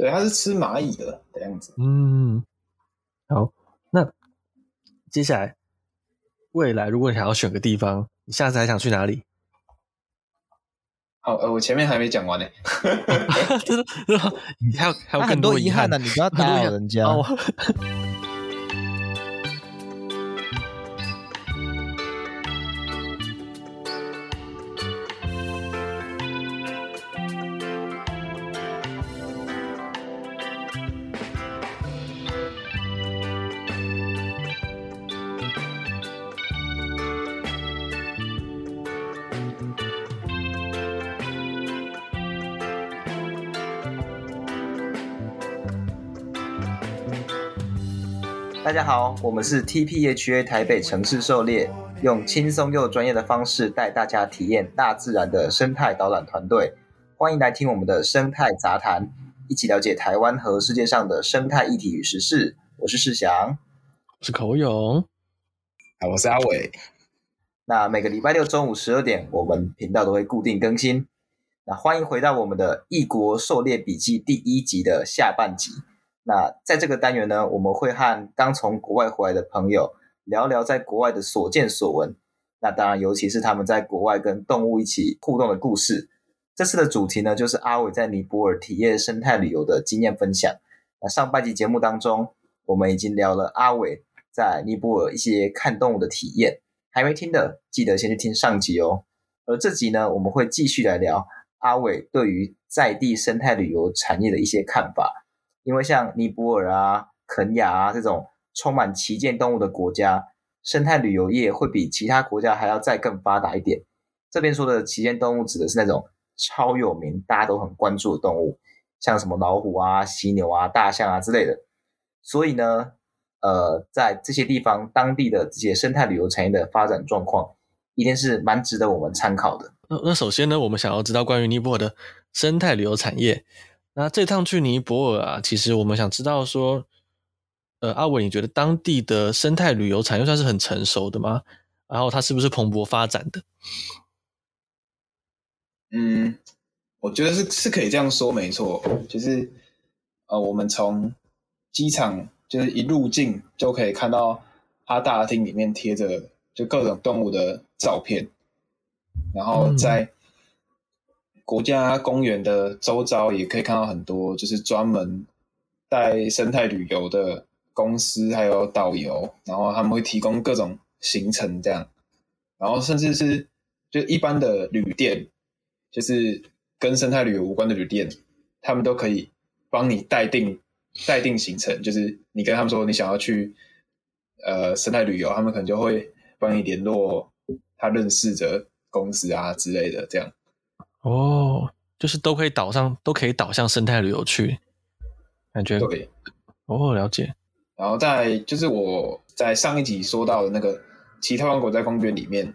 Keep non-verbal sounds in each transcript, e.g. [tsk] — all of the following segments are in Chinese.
对，它是吃蚂蚁的的样子。嗯，好，那接下来未来如果你想要选个地方，你下次还想去哪里？好，呃，我前面还没讲完呢，[laughs] 真的，你还有还有更多遗憾呢，你不要打扰人家。[laughs] 家好，我们是 TPHA 台北城市狩猎，用轻松又专业的方式带大家体验大自然的生态导览团队。欢迎来听我们的生态杂谈，一起了解台湾和世界上的生态议题与时事。我是世祥，我是口勇，啊，我是阿伟。那每个礼拜六中午十二点，我们频道都会固定更新。那欢迎回到我们的异国狩猎笔记第一集的下半集。那在这个单元呢，我们会和刚从国外回来的朋友聊聊在国外的所见所闻。那当然，尤其是他们在国外跟动物一起互动的故事。这次的主题呢，就是阿伟在尼泊尔体验生态旅游的经验分享。那上半集节目当中，我们已经聊了阿伟在尼泊尔一些看动物的体验，还没听的记得先去听上集哦。而这集呢，我们会继续来聊阿伟对于在地生态旅游产业的一些看法。因为像尼泊尔啊、肯亚啊这种充满旗舰动物的国家，生态旅游业会比其他国家还要再更发达一点。这边说的旗舰动物指的是那种超有名、大家都很关注的动物，像什么老虎啊、犀牛啊、大象啊之类的。所以呢，呃，在这些地方，当地的这些生态旅游产业的发展状况，一定是蛮值得我们参考的。那那首先呢，我们想要知道关于尼泊尔的生态旅游产业。那这趟去尼泊尔啊，其实我们想知道说，呃，阿伟，你觉得当地的生态旅游产业算是很成熟的吗？然后它是不是蓬勃发展的？嗯，我觉得是是可以这样说，没错，就是呃，我们从机场就是一入境就可以看到它大厅里面贴着就各种动物的照片，然后在。国家公园的周遭也可以看到很多，就是专门带生态旅游的公司，还有导游，然后他们会提供各种行程这样，然后甚至是就一般的旅店，就是跟生态旅游无关的旅店，他们都可以帮你代订代订行程，就是你跟他们说你想要去呃生态旅游，他们可能就会帮你联络他认识的公司啊之类的这样。哦，就是都可以导上，都可以导向生态旅游去，感觉对。哦，了解。然后在就是我在上一集说到的那个其他王国家公园里面，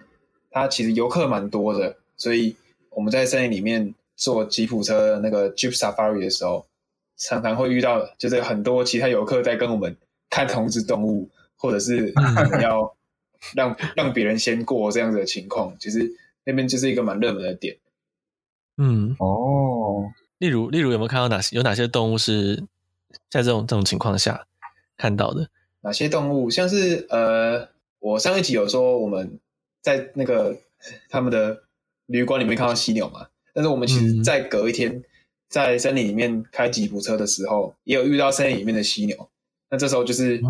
它其实游客蛮多的，所以我们在森林里面坐吉普车那个 Jeep Safari 的时候，常常会遇到就是很多其他游客在跟我们看同只动物，或者是 [laughs] 要让让别人先过这样子的情况，其实那边就是一个蛮热门的点。嗯哦，例如例如有没有看到哪些有哪些动物是在这种这种情况下看到的？哪些动物？像是呃，我上一集有说我们在那个他们的旅馆里面看到犀牛嘛，但是我们其实在隔一天在森林里面开吉普车的时候，也有遇到森林里面的犀牛。那这时候就是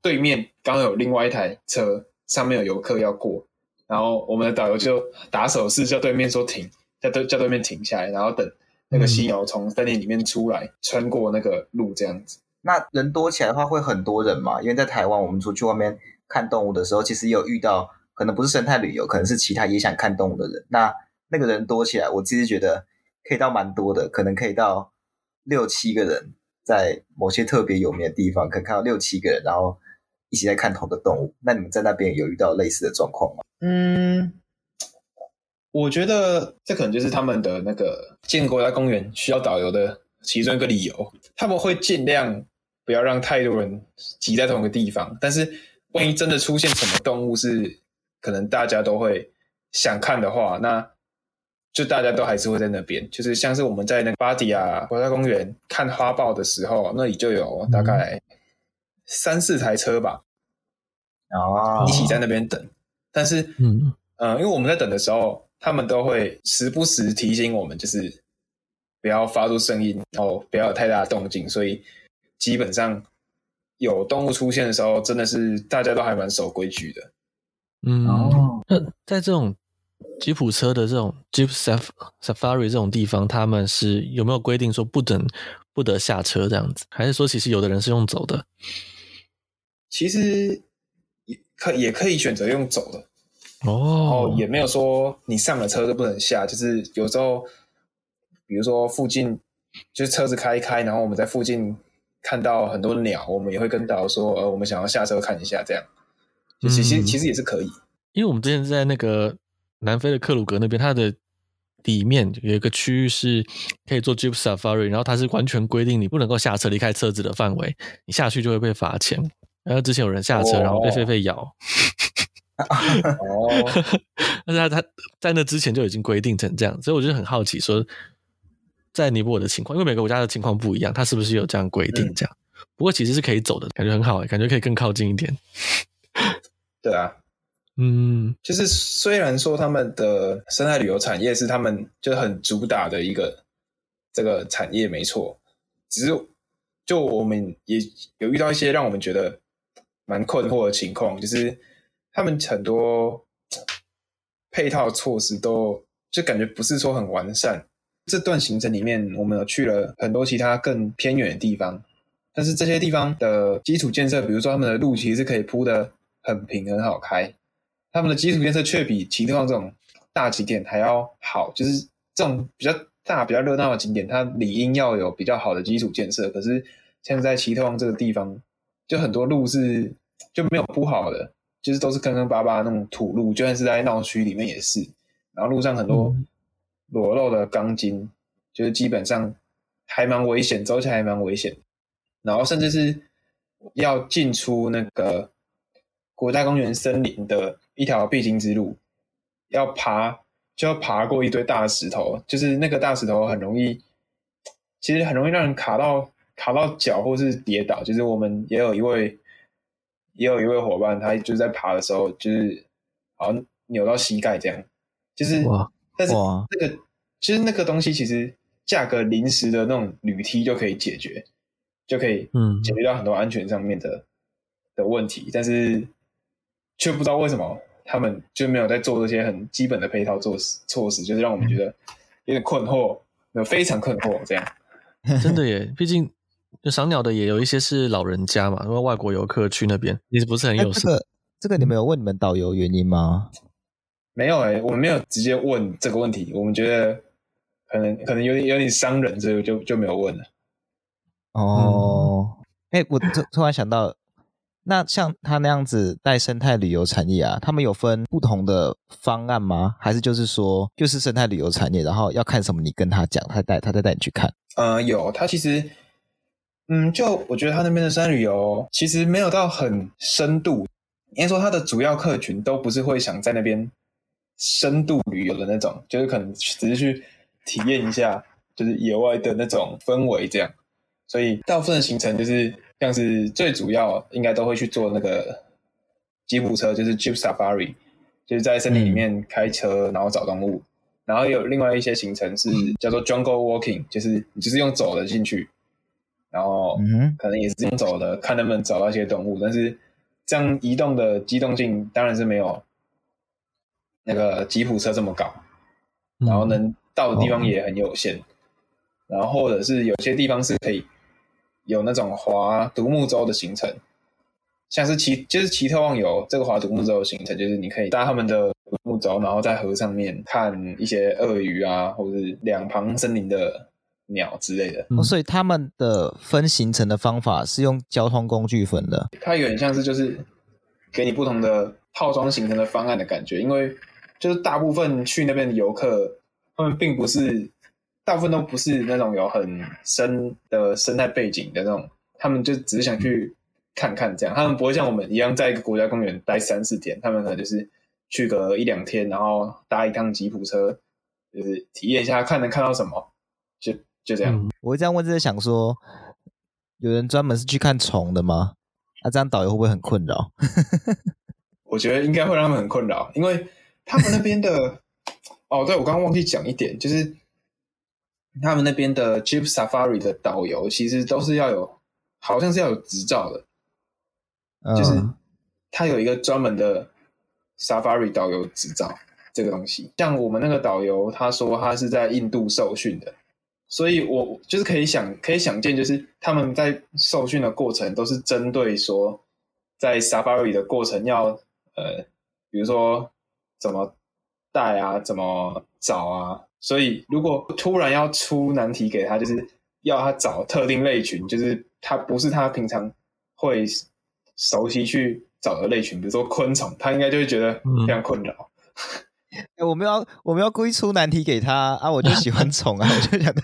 对面刚有另外一台车，上面有游客要过，然后我们的导游就打手势叫对面说停。在对叫对面停下来，然后等那个犀牛从森林里面出来，穿过那个路这样子。那人多起来的话，会很多人嘛？因为在台湾，我们出去外面看动物的时候，其实也有遇到，可能不是生态旅游，可能是其他也想看动物的人。那那个人多起来，我其实觉得可以到蛮多的，可能可以到六七个人，在某些特别有名的地方，可以看到六七个人，然后一起在看同个动物。那你们在那边有遇到类似的状况吗？嗯。我觉得这可能就是他们的那个建国家公园需要导游的其中一个理由。他们会尽量不要让太多人挤在同一个地方，但是万一真的出现什么动物是可能大家都会想看的话，那就大家都还是会在那边，就是像是我们在那个巴迪亚国家公园看花豹的时候，那里就有大概三四台车吧，哦，一起在那边等。但是，嗯嗯、呃，因为我们在等的时候，他们都会时不时提醒我们，就是不要发出声音，然后不要有太大的动静。所以基本上有动物出现的时候，真的是大家都还蛮守规矩的。嗯，哦，那在这种。吉普车的这种 Jeep Safari 这种地方，他们是有没有规定说不准不得下车这样子？还是说其实有的人是用走的？其实也可也可以选择用走的哦，也没有说你上了车就不能下。就是有时候，比如说附近就是车子开一开，然后我们在附近看到很多鸟，我们也会跟导游说，呃，我们想要下车看一下，这样。就其实、嗯、其实也是可以，因为我们之前在那个。南非的克鲁格那边，它的里面有一个区域是可以做 Jeep Safari，然后它是完全规定你不能够下车离开车子的范围，你下去就会被罚钱。然后之前有人下车，然后被狒狒咬。[laughs] 哦，[laughs] 但是他他在那之前就已经规定成这样，所以我就很好奇，说在尼泊尔的情况，因为每个国家的情况不一样，他是不是有这样规定？这样、嗯，不过其实是可以走的，感觉很好，感觉可以更靠近一点。[laughs] 对啊。嗯，就是虽然说他们的生态旅游产业是他们就很主打的一个这个产业，没错。只是就我们也有遇到一些让我们觉得蛮困惑的情况，就是他们很多配套措施都就感觉不是说很完善。这段行程里面，我们有去了很多其他更偏远的地方，但是这些地方的基础建设，比如说他们的路其实是可以铺的很平很好开。他们的基础建设却比奇特旺这种大景点还要好，就是这种比较大、比较热闹的景点，它理应要有比较好的基础建设。可是现在奇特旺这个地方，就很多路是就没有铺好的，就是都是坑坑巴巴的那种土路，就算是在闹区里面也是。然后路上很多裸露的钢筋，就是基本上还蛮危险，走起来还蛮危险。然后甚至是要进出那个国家公园森林的。一条必经之路，要爬就要爬过一堆大石头，就是那个大石头很容易，其实很容易让人卡到卡到脚或是跌倒。就是我们也有一位也有一位伙伴，他就是在爬的时候，就是好像扭到膝盖这样。就是，但是那个其实那个东西其实价格临时的那种铝梯就可以解决，就可以嗯解决掉很多安全上面的、嗯、的问题，但是。却不知道为什么他们就没有在做这些很基本的配套措施，措施就是让我们觉得有点困惑，有非常困惑这样。[laughs] 真的耶，毕竟就赏鸟的也有一些是老人家嘛，因为外国游客去那边其实不是很友善。这个这个你们有问你们导游原因吗？没有诶，我们没有直接问这个问题，我们觉得可能可能有点有点伤人，所以就就没有问了。哦，哎、嗯，我突突然想到。那像他那样子带生态旅游产业啊，他们有分不同的方案吗？还是就是说，就是生态旅游产业，然后要看什么，你跟他讲，他带他再带你去看。呃，有，他其实，嗯，就我觉得他那边的生态旅游其实没有到很深度，应该说他的主要客群都不是会想在那边深度旅游的那种，就是可能只是去体验一下，就是野外的那种氛围这样，所以大部分的行程就是。像是最主要应该都会去做那个吉普车，就是 Jeep Safari，就是在森林里面开车，然后找动物。然后有另外一些行程是叫做 Jungle Walking，就是你就是用走的进去，然后可能也是用走的，看能不能找到一些动物。但是这样移动的机动性当然是没有那个吉普车这么高，然后能到的地方也很有限。然后或者是有些地方是可以。有那种划独木舟的行程，像是奇就是奇特望游这个划独木舟的行程，就是你可以搭他们的独木舟，然后在河上面看一些鳄鱼啊，或者是两旁森林的鸟之类的。哦，所以他们的分行程的方法是用交通工具分的。它有点像是就是给你不同的套装行程的方案的感觉，因为就是大部分去那边的游客，他们并不是。大部分都不是那种有很深的生态背景的那种，他们就只是想去看看这样，他们不会像我们一样在一个国家公园待三四天，他们可能就是去个一两天，然后搭一趟吉普车，就是体验一下，看能看到什么，就就这样。嗯、我会这样问，就是想说，有人专门是去看虫的吗？那、啊、这样导游会不会很困扰？[laughs] 我觉得应该会让他们很困扰，因为他们那边的 [laughs] 哦，对，我刚刚忘记讲一点，就是他们那边的 Jeep Safari 的导游其实都是要有，好像是要有执照的，嗯、就是他有一个专门的 Safari 导游执照这个东西。像我们那个导游，他说他是在印度受训的，所以我就是可以想可以想见，就是他们在受训的过程都是针对说在 Safari 的过程要。呃，比如说怎么带啊，怎么找啊，所以如果突然要出难题给他，就是要他找特定类群，就是他不是他平常会熟悉去找的类群，比如说昆虫，他应该就会觉得非常困扰。嗯、我们要我们要故意出难题给他啊，我就喜欢宠啊，[laughs] 我就想，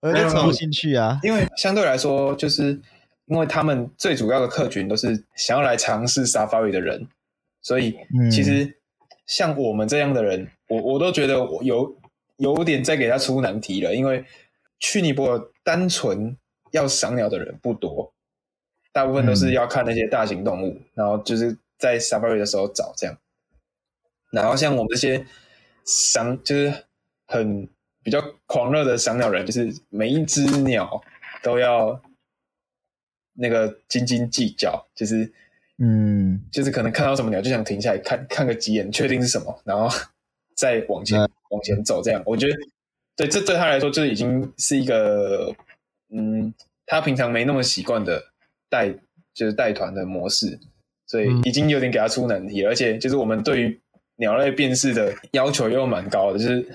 我就超有兴趣啊，因为相对来说，就是因为他们最主要的客群都是想要来尝试 Safari 的人。所以，其实像我们这样的人，嗯、我我都觉得我有有点在给他出难题了。因为去尼泊尔单纯要赏鸟的人不多，大部分都是要看那些大型动物，嗯、然后就是在 Safari 的时候找这样。然后像我们这些赏，就是很比较狂热的赏鸟人，就是每一只鸟都要那个斤斤计较，就是。嗯，就是可能看到什么鸟就想停下来看看个几眼，确定是什么，然后 [laughs] 再往前、嗯、往前走。这样，我觉得对这对他来说，就已经是一个嗯，他平常没那么习惯的带就是带团的模式，所以已经有点给他出难题而且就是我们对于鸟类辨识的要求又蛮高的，就是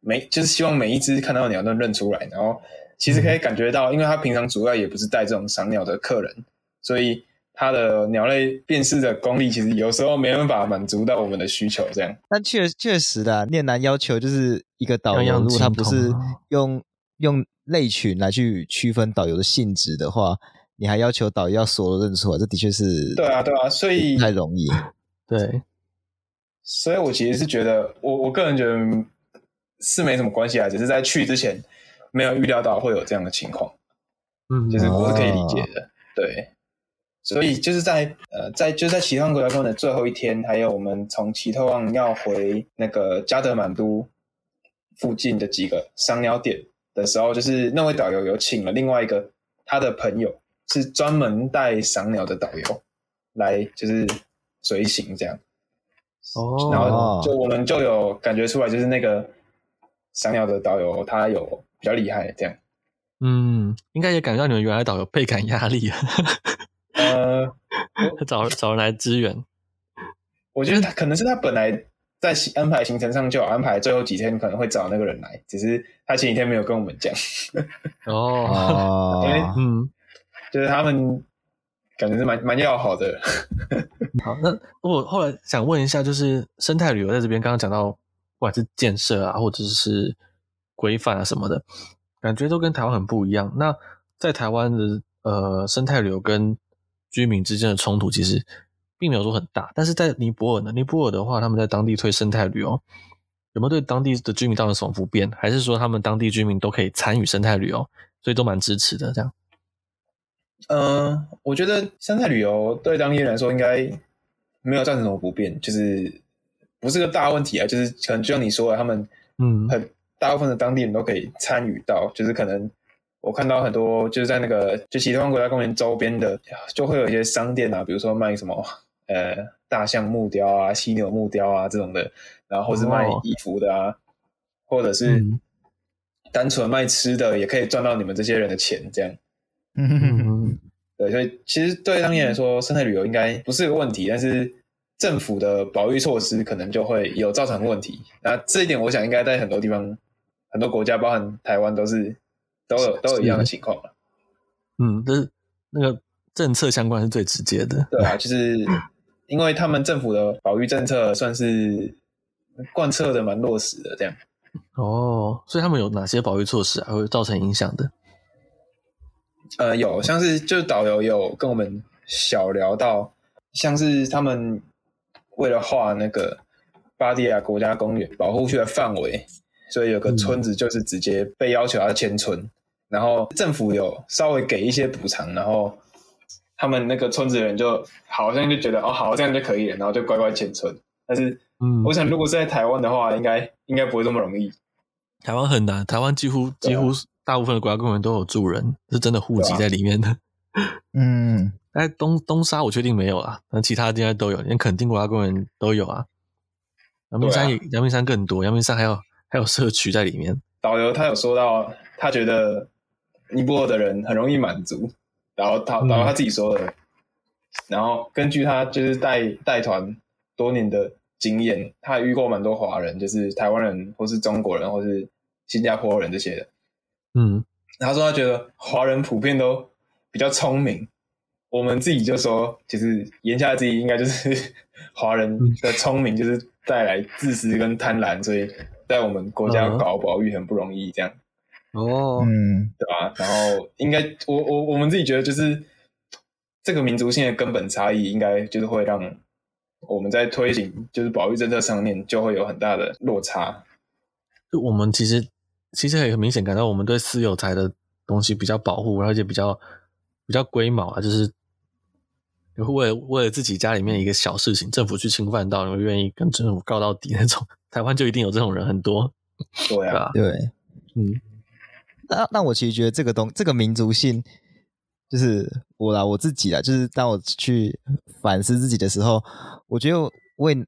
每就是希望每一只看到鸟都认出来。然后其实可以感觉到，嗯、因为他平常主要也不是带这种赏鸟的客人，所以。它的鸟类辨识的功力，其实有时候没办法满足到我们的需求，这样。但确确实的，念南要求就是一个导游，如果他不是用用类群来去区分导游的性质的话，你还要求导游要所有认出来，这的确是对啊，对啊，所以不太容易。对，所以我其实是觉得，我我个人觉得是没什么关系啊，只是在去之前没有预料到会有这样的情况，嗯，就是我是可以理解的，哦、对。所以就是在呃，在就在奇特旺国家公园的最后一天，还有我们从奇特旺要回那个加德满都附近的几个赏鸟点的时候，就是那位导游有请了另外一个他的朋友，是专门带赏鸟的导游来，就是随行这样。哦，然后就我们就有感觉出来，就是那个赏鸟的导游他有比较厉害这样。嗯，应该也感觉到你们原来导游倍感压力。呃，[laughs] 找找人来支援，我觉得他可能是他本来在安排行程上就有安排，最后几天可能会找那个人来，只是他前几天没有跟我们讲。[laughs] 哦，因为嗯，就是他们感觉是蛮蛮要好的。[laughs] 好，那我后来想问一下，就是生态旅游在这边刚刚讲到，不管是建设啊，或者是规范啊什么的，感觉都跟台湾很不一样。那在台湾的呃生态旅游跟居民之间的冲突其实并没有说很大，但是在尼泊尔呢？尼泊尔的话，他们在当地推生态旅游，有没有对当地的居民造成什么不便？还是说他们当地居民都可以参与生态旅游，所以都蛮支持的？这样？嗯、呃，我觉得生态旅游对当地人来说应该没有造成什么不便，就是不是个大问题啊。就是可能就像你说的，他们嗯，很大部分的当地人都可以参与到，就是可能。我看到很多就是在那个就其他国家公园周边的，就会有一些商店啊，比如说卖什么呃大象木雕啊、犀牛木雕啊这种的，然后或是卖衣服的啊，哦、或者是单纯卖吃的，也可以赚到你们这些人的钱，这样。嗯嗯嗯。对，所以其实对当地人来说，生态旅游应该不是个问题，但是政府的保育措施可能就会有造成问题。那这一点，我想应该在很多地方、很多国家，包含台湾，都是。都有都有一样的情况。嗯，但是那个政策相关是最直接的。对啊，就是因为他们政府的保育政策算是贯彻的蛮落实的，这样。哦，所以他们有哪些保育措施啊，会造成影响的？呃，有，像是就是导游有跟我们小聊到，像是他们为了画那个巴蒂亚国家公园保护区的范围，所以有个村子就是直接被要求要迁村，嗯、然后政府有稍微给一些补偿，然后他们那个村子的人就好像就觉得哦好这样就可以了，然后就乖乖迁村。但是，嗯，我想如果是在台湾的话，应该应该不会这么容易。台湾很难，台湾几乎几乎大部分的国家公园都有住人，是真的户籍在里面的。[laughs] 嗯，哎东东沙我确定没有啊，但其他地方都有，连垦丁国家公园都有啊。阳明山也，阳、啊、明山更多，阳明山还有还有社区在里面。导游他有说到，他觉得尼泊尔的人很容易满足，然后他然后他自己说的，嗯、然后根据他就是带带团多年的经验，他也遇过蛮多华人，就是台湾人或是中国人或是新加坡人这些的。嗯，他说他觉得华人普遍都比较聪明，我们自己就说，其实言下之意应该就是华人的聪明就是。带来自私跟贪婪，所以在我们国家搞保育很不容易，这样。哦，嗯，对吧？然后应该，我我我们自己觉得，就是这个民族性的根本差异，应该就是会让我们在推行就是保育政策上面就会有很大的落差。就我们其实其实也很明显感到，我们对私有财的东西比较保护，而且比较比较龟毛啊，就是。为了为了自己家里面一个小事情，政府去侵犯到，然后愿意跟政府告到底那种？台湾就一定有这种人很多，对啊，对，嗯。那那我其实觉得这个东这个民族性，就是我啦，我自己啦，就是当我去反思自己的时候，我觉得我也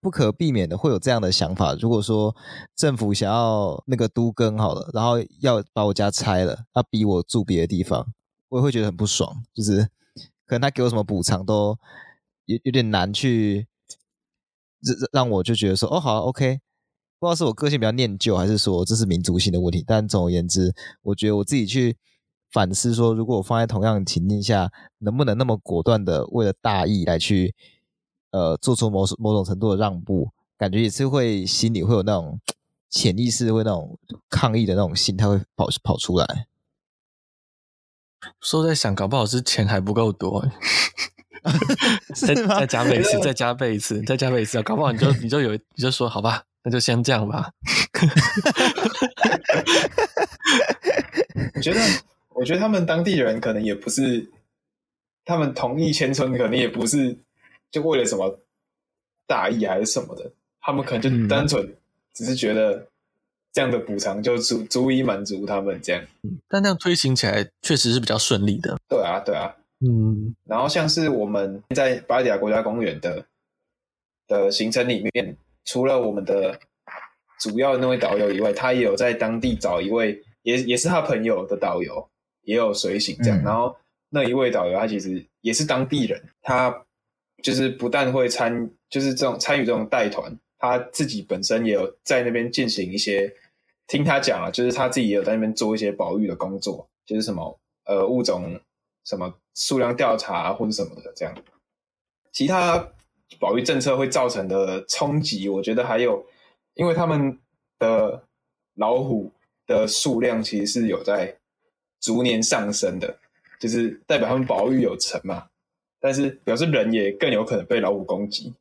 不可避免的会有这样的想法。如果说政府想要那个都更好了，然后要把我家拆了，要逼我住别的地方，我也会觉得很不爽，就是。可能他给我什么补偿都有有点难去让让我就觉得说哦好，OK，不知道是我个性比较念旧，还是说这是民族性的问题。但总而言之，我觉得我自己去反思说，如果我放在同样的情境下，能不能那么果断的为了大义来去呃做出某某种程度的让步，感觉也是会心里会有那种潜意识会那种抗议的那种心态会跑跑出来。说在想，搞不好是钱还不够多，[laughs] 再 [laughs] 再加倍一次，再加倍一次，再加倍一次，搞不好你就你就有你就说好吧，那就先这样吧。[laughs] 我觉得，我觉得他们当地人可能也不是，他们同意迁村，可能也不是就为了什么大义还是什么的，他们可能就单纯只是觉得。这样的补偿就足足以满足他们这样，但这样推行起来确实是比较顺利的。对啊，对啊，嗯。然后像是我们在巴迪亚国家公园的的行程里面，除了我们的主要那位导游以外，他也有在当地找一位也也是他朋友的导游，也有随行这样。嗯、然后那一位导游他其实也是当地人，他就是不但会参，就是这种参与这种带团。他自己本身也有在那边进行一些，听他讲啊，就是他自己也有在那边做一些保育的工作，就是什么呃物种什么数量调查或者什么的这样。其他保育政策会造成的冲击，我觉得还有，因为他们的老虎的数量其实是有在逐年上升的，就是代表他们保育有成嘛，但是表示人也更有可能被老虎攻击，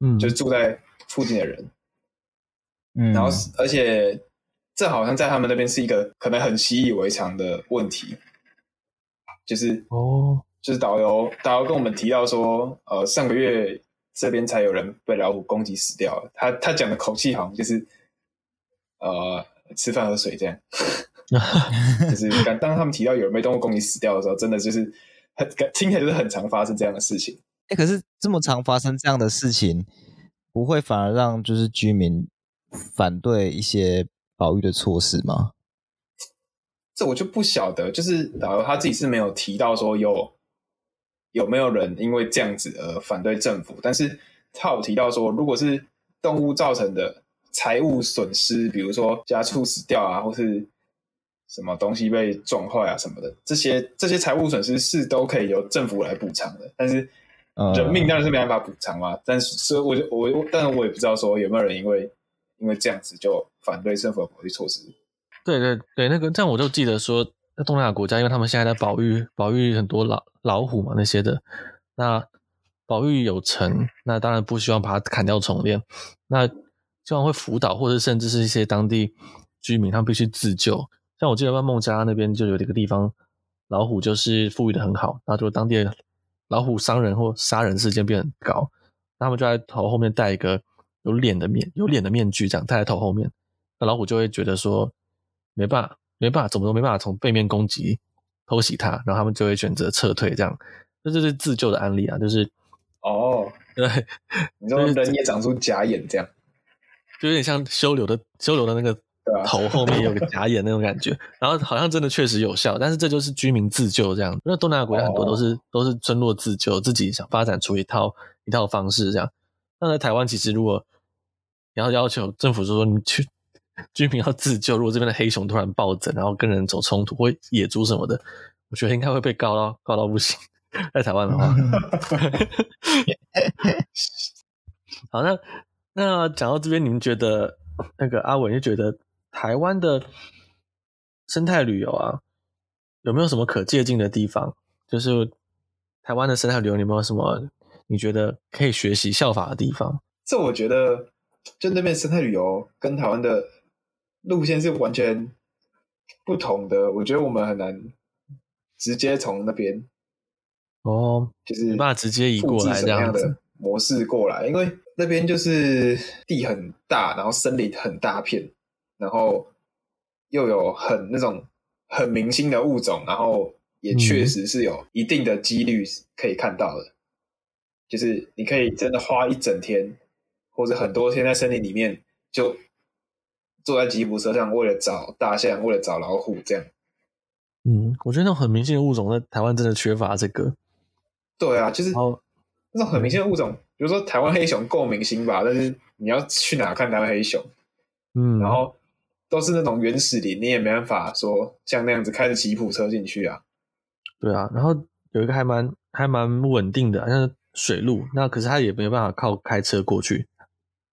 嗯，就是住在。附近的人，嗯，然后而且这好像在他们那边是一个可能很习以为常的问题，就是哦，就是导游导游跟我们提到说，呃，上个月这边才有人被老虎攻击死掉了。他他讲的口气好像就是，呃，吃饭喝水这样，[laughs] 就是当他们提到有人被动物攻击死掉的时候，真的就是很听起来就是很常发生这样的事情。哎，可是这么常发生这样的事情。不会反而让就是居民反对一些保育的措施吗？这我就不晓得，就是导游他自己是没有提到说有有没有人因为这样子而反对政府，但是他有提到说，如果是动物造成的财务损失，比如说家畜死掉啊，或是什么东西被撞坏啊什么的，这些这些财务损失是都可以由政府来补偿的，但是。人命当然是没办法补偿嘛，但是所以我就我我，但是我也不知道说有没有人因为因为这样子就反对政府的保育措施。对对对，那个这样我就记得说，在东南亚国家，因为他们现在在保育保育很多老老虎嘛那些的，那保育有成，那当然不希望把它砍掉重练。那经常会辅导，或者甚至是一些当地居民，他们必须自救。像我记得在孟加拉那边就有一个地方，老虎就是富裕的很好，然后就当地的老虎伤人或杀人事件变很高，他们就在头后面戴一个有脸的面有脸的面具，这样戴在头后面，那老虎就会觉得说没办法没办法，怎么都没办法从背面攻击偷袭它，然后他们就会选择撤退，这样这就是自救的案例啊，就是哦，对，你说人也长出假眼这样，就有点像修流的修流的那个。头后面有个假眼那种感觉，然后好像真的确实有效，但是这就是居民自救这样。因为东南亚国家很多都是、哦、都是村落自救，自己想发展出一套一套方式这样。那在台湾，其实如果你要要求政府说你去居民要自救，如果这边的黑熊突然暴增，然后跟人走冲突或野猪什么的，我觉得应该会被告到告到不行。在台湾的话，[laughs] 好，那那讲到这边，你们觉得那个阿文就觉得？台湾的生态旅游啊，有没有什么可借鉴的地方？就是台湾的生态旅游，有没有什么你觉得可以学习效法的地方？这我觉得，就那边生态旅游跟台湾的路线是完全不同的。我觉得我们很难直接从那边哦，就是没办法直接移过来这样的模式过来，因为那边就是地很大，然后森林很大片。然后又有很那种很明星的物种，然后也确实是有一定的几率可以看到的，嗯、就是你可以真的花一整天或者很多天在森林里面，就坐在吉普车上，为了找大象，为了找老虎这样。嗯，我觉得那种很明星的物种在台湾真的缺乏这个。对啊，就是那种很明星的物种，比如说台湾黑熊够明星吧，但是你要去哪看台湾黑熊？嗯，然后。都是那种原始林，你也没办法说像那样子开着吉普车进去啊。对啊，然后有一个还蛮还蛮稳定的，像是水路，那可是他也没有办法靠开车过去，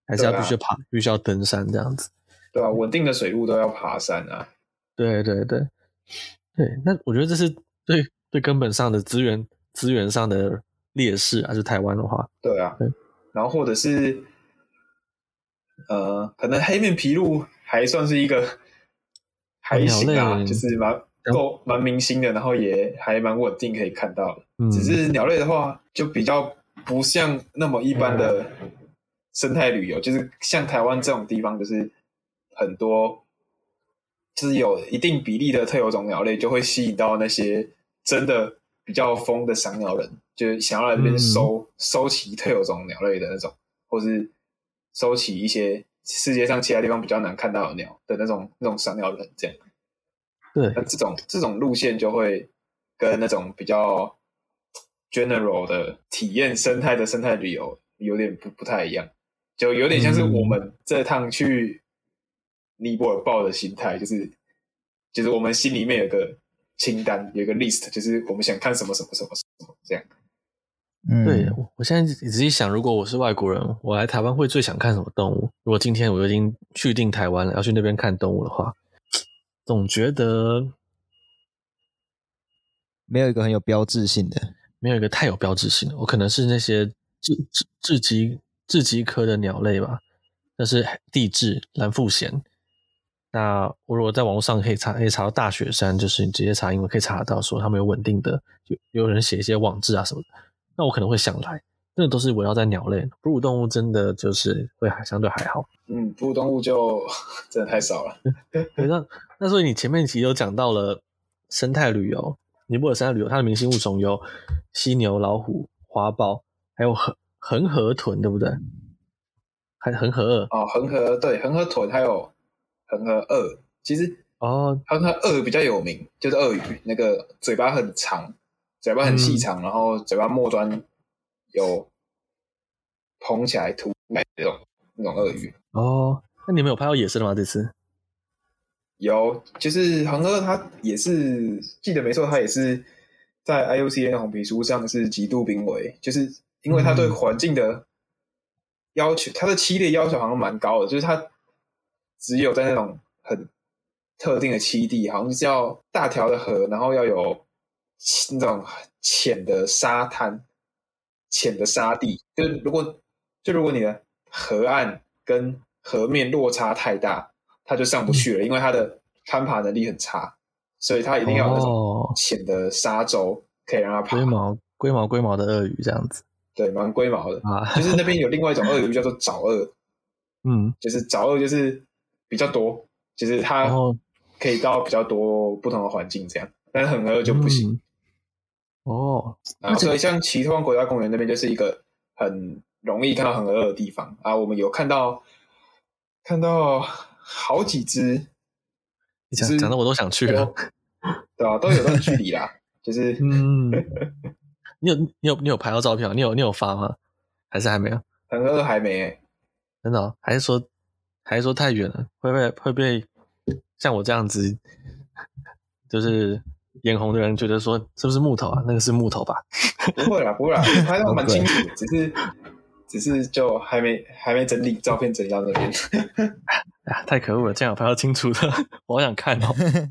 还是要必须爬，啊、必须要登山这样子。对啊，稳定的水路都要爬山啊。对对对对，那我觉得这是最最根本上的资源资源上的劣势啊，是台湾的话。对啊，对，然后或者是呃，可能黑面皮鹭。还算是一个 [laughs] 还行啊，就是蛮够蛮明星的，然后也还蛮稳定，可以看到只是鸟类的话，就比较不像那么一般的生态旅游，就是像台湾这种地方，就是很多就是有一定比例的特有种鸟类，就会吸引到那些真的比较疯的赏鸟人，就是想要来这边收、嗯、收集特有种鸟类的那种，或是收集一些。世界上其他地方比较难看到的鸟的那种那种赏鸟人这样，对，那这种这种路线就会跟那种比较 general 的体验生态的生态旅游有点不不太一样，就有点像是我们这趟去尼泊尔报的心态，就是就是我们心里面有个清单，有个 list，就是我们想看什么什么什么什么这样。嗯，对，我现在仔细想，如果我是外国人，我来台湾会最想看什么动物？如果今天我已经去定台湾了，要去那边看动物的话，总觉得没有一个很有标志性的，没有一个太有标志性的。我可能是那些雉雉雉鸡雉鸡科的鸟类吧，那是地质、蓝腹鹇。那我如果在网络上可以查，可以查到大雪山，就是你直接查英文可以查得到，说他们有稳定的，有有人写一些网志啊什么的。那我可能会想来，那都是围绕在鸟类，哺乳动物真的就是会还相对还好。嗯，哺乳动物就 [laughs] 真的太少了。[laughs] 对，那那所以你前面其实有讲到了生态旅游，尼泊尔生态旅游，它的明星物种有犀牛、老虎、花豹，还有恒恒河豚，对不对？还恒河鳄哦，恒河对，恒河豚还有恒河鳄，其实哦，恒河鳄比较有名，就是鳄鱼，那个嘴巴很长。嘴巴很细长，嗯、然后嘴巴末端有捧起来凸来那种那种鳄鱼。哦，那你们有拍到野生的吗？这次有，就是恒哥他也是记得没错，他也是在 IUCN 红皮书上是极度濒危，就是因为他对环境的要求，嗯、它的栖地要求好像蛮高的，就是他只有在那种很特定的栖地，好像是要大条的河，然后要有。那种浅的沙滩、浅的沙地，就是如果就如果你的河岸跟河面落差太大，它就上不去了，因为它的攀爬能力很差，所以它一定要有那种浅的沙洲可以让它爬。龟毛龟毛龟毛的鳄鱼这样子，对，蛮龟毛的啊。就是那边有另外一种鳄鱼叫做沼鳄，[laughs] 嗯，就是沼鳄就是比较多，就是它可以到比较多不同的环境这样，但是很鳄就不行。嗯、哦，然 [tsk] 后所以像奇特湾国家公园那边就是一个很容易看到很饿的地方啊，我们有看到看到好几只，讲讲的我都想去了，[laughs] 对吧、啊？都有段距离啦，就是 [laughs] 嗯，[laughs] 你有你有你有拍到照片吗？你有你有发吗？还是还没有？很饿还没、欸，真的、哦？还是说还是说太远了？会不会会被像我这样子，就是眼红的人觉得说是不是木头啊？那个是木头吧？[laughs] 不会啦，不会啦，拍到蛮清楚，只是。只是就还没还没整理照片整理到那边，哎呀，太可恶了！这样我拍到清楚的，[laughs] 我好想看哦。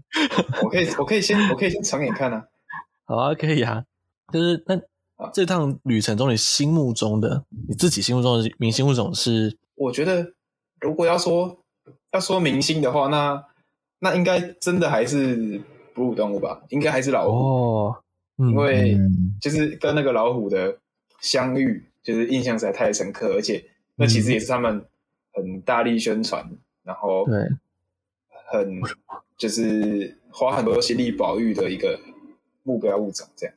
[laughs] 我可以我可以先我可以先长眼看啊。好啊，可以啊。就是那这趟旅程中，你心目中的你自己心目中的明星物种是？我觉得如果要说要说明星的话，那那应该真的还是哺乳动物吧？应该还是老虎哦，嗯、因为就是跟那个老虎的相遇。就是印象实在太深刻，而且那其实也是他们很大力宣传，嗯、然后对，很就是花很多心力保育的一个目标物种，这样。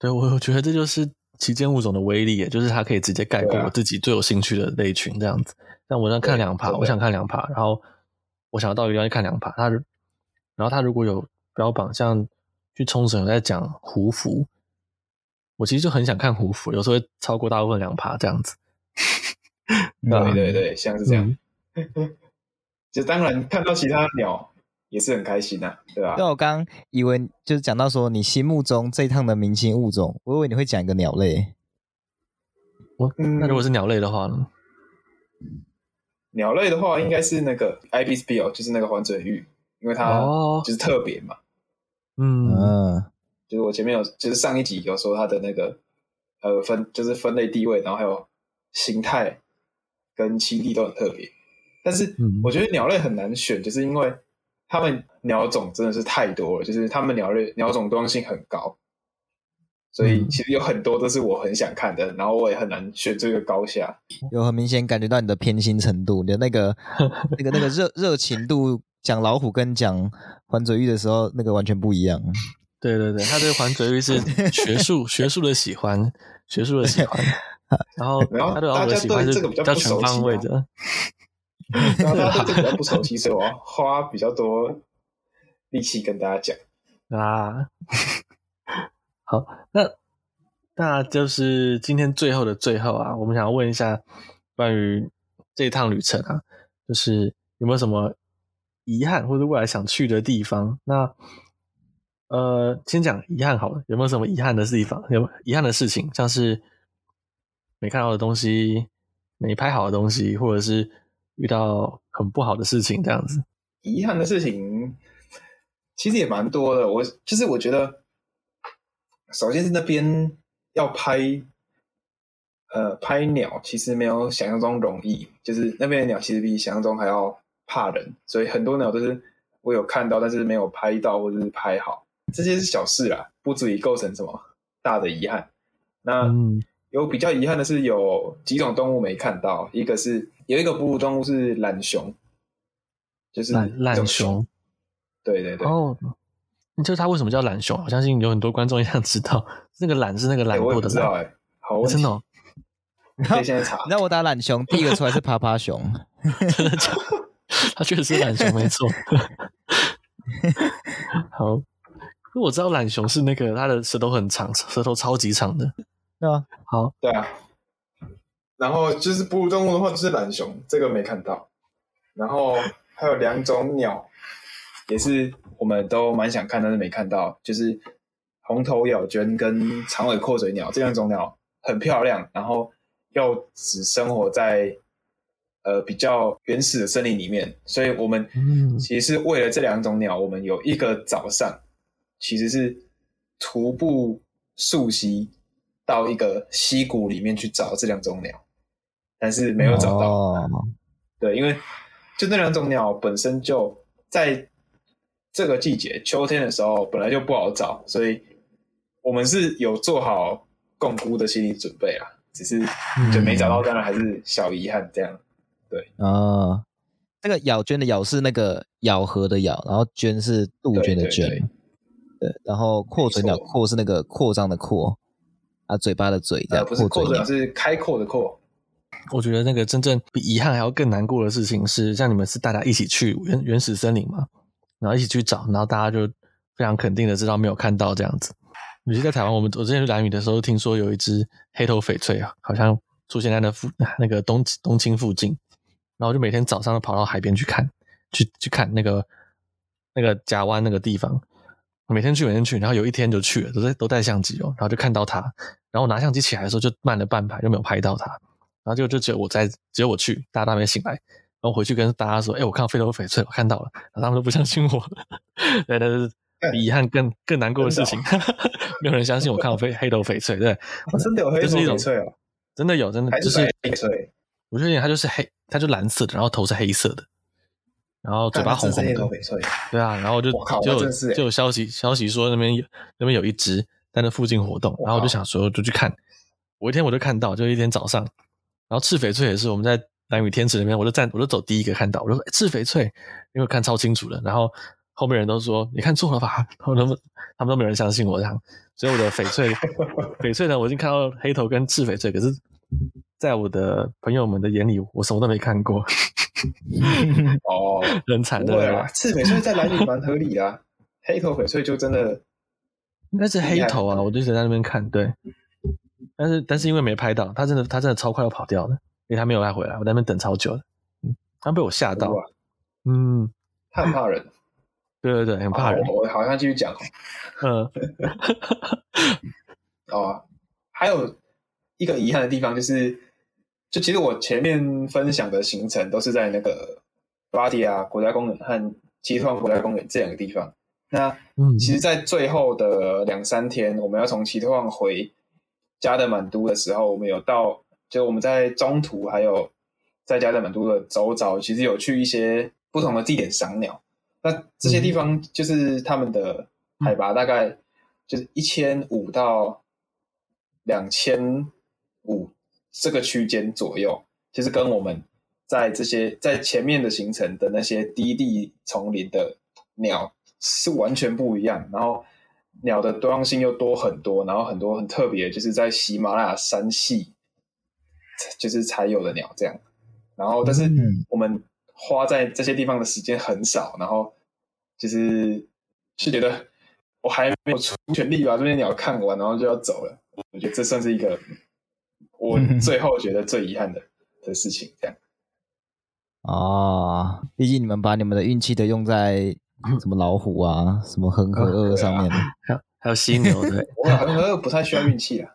对，我我觉得这就是旗舰物种的威力，就是它可以直接概括我自己最有兴趣的类群这样子。但、啊、我想看两趴，我想看两趴，然后我想要到一个地方去看两爬。它，然后它如果有标榜，像去冲绳有在讲胡服。我其实就很想看胡服，有时候会超过大部分两趴这样子。[laughs] 对对对，像是这样。嗯、[laughs] 就当然看到其他鸟也是很开心呐、啊，对吧？对，我刚以为就是讲到说你心目中这一趟的明星物种，我以为你会讲一个鸟类。[laughs] 我那如果是鸟类的话呢？鸟类的话，应该是那个 Ibis Bill，就是那个环嘴鹬，因为它就是特别嘛。哦、嗯。就是我前面有，就是上一集有说它的那个呃分，就是分类地位，然后还有形态跟栖地都很特别。但是我觉得鸟类很难选，就是因为它们鸟种真的是太多了，就是它们鸟类鸟种多样性很高，所以其实有很多都是我很想看的，然后我也很难选这个高下。有很明显感觉到你的偏心程度，你的那个 [laughs] 那个那个热热情度，讲老虎跟讲环嘴玉的时候，那个完全不一样。对对对，他对环嘴玉是 [laughs] 学术学术的喜欢，学术的喜欢，[laughs] 然后他对老虎的喜欢是比较全方位的。然后他对这个比较不熟悉，所以我要花比较多力气跟大家讲啊。好，那那就是今天最后的最后啊，我们想要问一下关于这一趟旅程啊，就是有没有什么遗憾或者未来想去的地方？那呃，先讲遗憾好了，有没有什么遗憾的地方？有遗憾的事情，像是没看到的东西，没拍好的东西，或者是遇到很不好的事情这样子。遗憾的事情其实也蛮多的。我就是我觉得，首先是那边要拍，呃，拍鸟其实没有想象中容易。就是那边的鸟其实比想象中还要怕人，所以很多鸟都是我有看到，但是没有拍到或者是拍好。这些是小事啦，不足以构成什么大的遗憾。那有比较遗憾的是，有几种动物没看到。一个是有一个哺乳动物是懒熊，就是懒懒熊。对对对。哦，你知道它为什么叫懒熊？我相信有很多观众也想知道。那个懒是那个懒惰的懒。知道哎，好真的哦。[laughs] 可以现在查。那我打懒熊，第一个出来是趴趴熊。[laughs] 真的假？它确实是懒熊，没错。好。因为我知道懒熊是那个它的舌头很长，舌头超级长的。对啊，好，对啊。然后就是哺乳动物的话，就是懒熊，这个没看到。然后还有两种鸟，也是我们都蛮想看，但是没看到，就是红头咬鹃跟长尾阔嘴鸟这两种鸟很漂亮，然后又只生活在呃比较原始的森林里面，所以我们其实是为了这两种鸟，我们有一个早上。其实是徒步溯溪到一个溪谷里面去找这两种鸟，但是没有找到。哦、对，因为就那两种鸟本身就在这个季节秋天的时候本来就不好找，所以我们是有做好共估的心理准备啊，只是就没找到，当然还是小遗憾这样。对。啊、呃，那个咬鹃的咬是那个咬合的咬，然后鹃是杜鹃的鹃，对，对，对，对，然后扩嘴鸟扩是那个扩张的扩，啊，嘴巴的嘴这样，呃、不是扩嘴鸟是开阔的阔。我觉得那个真正比遗憾还要更难过的事情是，像你们是大家一起去原原始森林嘛，然后一起去找，然后大家就非常肯定的知道没有看到这样子。尤其在台湾，我们我之前去兰屿的时候，听说有一只黑头翡翠啊，好像出现在那附 [laughs] 那个东东青附近，然后就每天早上都跑到海边去看，去去看那个那个甲湾那个地方，每天去每天去，然后有一天就去了，都在都带相机哦，然后就看到它，然后我拿相机起来的时候就慢了半拍，就没有拍到它。然后就就只有我在，只有我去，大家都还没醒来。然后回去跟大家说：“哎，我看到飞头翡翠，我看到了。”然后他们都不相信我。[laughs] 对，但是比遗憾更更难过的事情，[laughs] 没有人相信我看到飞黑头翡翠。对，[laughs] 真的有黑头翡翠哦，真的有，真的就是翡翠。我确定它就是黑，它就蓝色的，然后头是黑色的，然后嘴巴红红的。对啊，然后就就就有消息消息说那边有那边有一只在那附近活动，然后我就想说就去看。我一天我就看到，就一天早上。然后赤翡翠也是，我们在兰屿天池那边，我就站，我就走第一个看到，我就说、欸、赤翡翠，因为看超清楚了。然后后面人都说你看错了吧，他们他们都没有人相信我这样。所以我的翡翠翡翠呢，我已经看到黑头跟赤翡翠，可是在我的朋友们的眼里，我什么都没看过。哦，很惨的。对啊，赤翡翠在蓝雨蛮合理的、啊，黑头翡翠就真的应该是黑头啊，我就一直在那边看，对。但是但是因为没拍到，他真的他真的超快要跑掉了，因为他没有再回来，我在那边等超久了，嗯，他被我吓到，嗯，他很怕人，对对对，很怕人，我好像继续讲，嗯，[laughs] 哦，还有一个遗憾的地方就是，就其实我前面分享的行程都是在那个巴迪亚国家公园和奇特旺国家公园这两个地方，那嗯，其实，在最后的两三天，我们要从奇特旺回。加德满都的时候，我们有到，就我们在中途还有在加德满都的周遭，其实有去一些不同的地点赏鸟。那这些地方就是他们的海拔大概就是一千五到两千五这个区间左右，其实跟我们在这些在前面的行程的那些低地丛林的鸟是完全不一样。然后。鸟的多样性又多很多，然后很多很特别，就是在喜马拉雅山系，就是才有的鸟这样。然后，但是我们花在这些地方的时间很少，然后就是是觉得我还没有出全力把这些鸟看完，然后就要走了。我觉得这算是一个我 [laughs] 最后觉得最遗憾的的事情，这样。啊，毕竟你们把你们的运气都用在。什么老虎啊，什么恒河鳄上面，[laughs] 还有、啊、还有犀牛，对，[laughs] 我恒河鳄不太需要运气啊。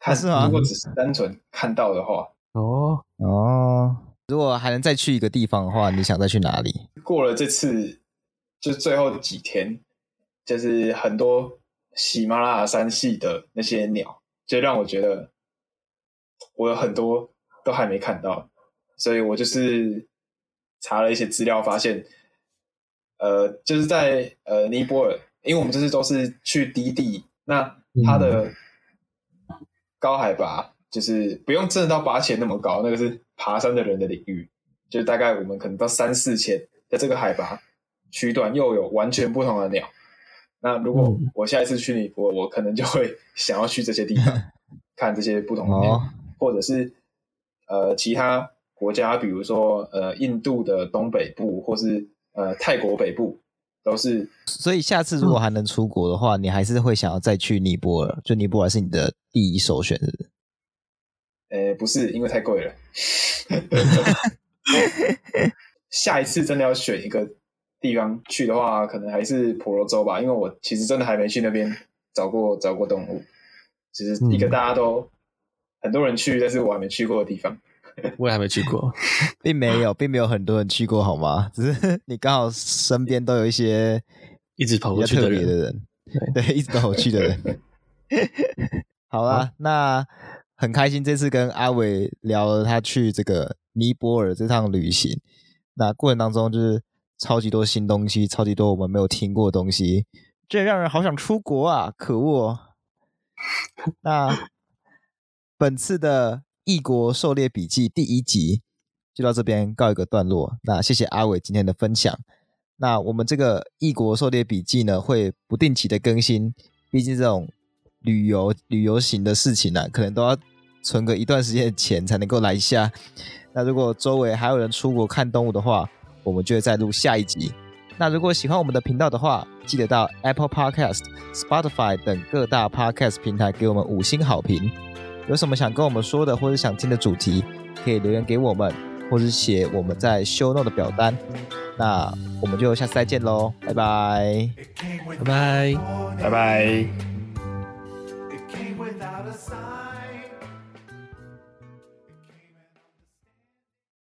他是吗？如果只是单纯看到的话，哦哦，如果还能再去一个地方的话，你想再去哪里？过了这次，就最后几天，就是很多喜马拉雅山系的那些鸟，就让我觉得我有很多都还没看到，所以我就是查了一些资料，发现。呃，就是在呃尼泊尔，因为我们这次都是去低地，那它的高海拔就是不用真的到八千那么高，那个是爬山的人的领域，就是大概我们可能到三四千，在这个海拔区段又有完全不同的鸟。那如果我下一次去尼泊尔，我可能就会想要去这些地方 [laughs] 看这些不同的鸟，或者是呃其他国家，比如说呃印度的东北部，或是。呃，泰国北部都是，所以下次如果还能出国的话，嗯、你还是会想要再去尼泊尔？就尼泊尔是你的第一首选，是不是？呃，不是，因为太贵了。[laughs] 下一次真的要选一个地方去的话，可能还是婆罗洲吧，因为我其实真的还没去那边找过找过动物，只是一个大家都、嗯、很多人去，但是我还没去过的地方。我也还没去过，[laughs] 并没有，并没有很多人去过，好吗？只是 [laughs] 你刚好身边都有一些一直跑过去的人，的人对，对，一直都跑去的人。好啦，啊、那很开心这次跟阿伟聊了他去这个尼泊尔这趟旅行。那过程当中就是超级多新东西，超级多我们没有听过的东西，这让人好想出国啊！可恶。那本次的异国狩猎笔记第一集就到这边告一个段落。那谢谢阿伟今天的分享。那我们这个异国狩猎笔记呢，会不定期的更新。毕竟这种旅游旅游型的事情呢、啊，可能都要存个一段时间的钱才能够来一下。那如果周围还有人出国看动物的话，我们就会再录下一集。那如果喜欢我们的频道的话，记得到 Apple Podcast、Spotify 等各大 Podcast 平台给我们五星好评。有什么想跟我们说的，或者想听的主题，可以留言给我们，或者写我们在 Show Note 的表单。那我们就下次再见喽，拜拜，拜拜，拜拜。